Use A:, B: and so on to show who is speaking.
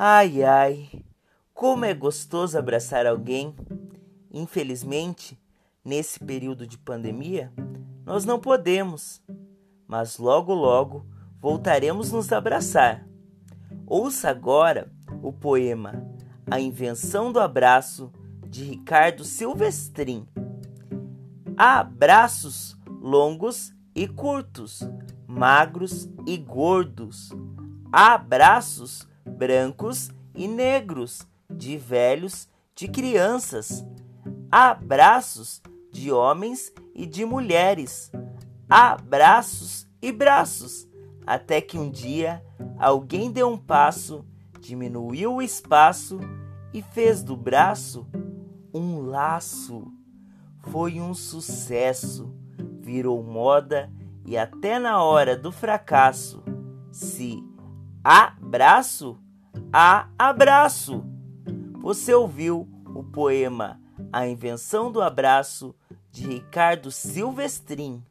A: Ai, ai, como é gostoso abraçar alguém. Infelizmente, nesse período de pandemia, nós não podemos, mas logo logo voltaremos nos abraçar. Ouça agora o poema A Invenção do Abraço de Ricardo Silvestrin. Há abraços longos e curtos, magros e gordos. Há abraços brancos e negros, de velhos, de crianças. Há abraços de homens e de mulheres. Há braços e braços, até que um dia alguém deu um passo, diminuiu o espaço e fez do braço um laço. Foi um sucesso, virou moda e até na hora do fracasso, se há braço, há abraço. Você ouviu o poema A Invenção do Abraço de Ricardo Silvestrin.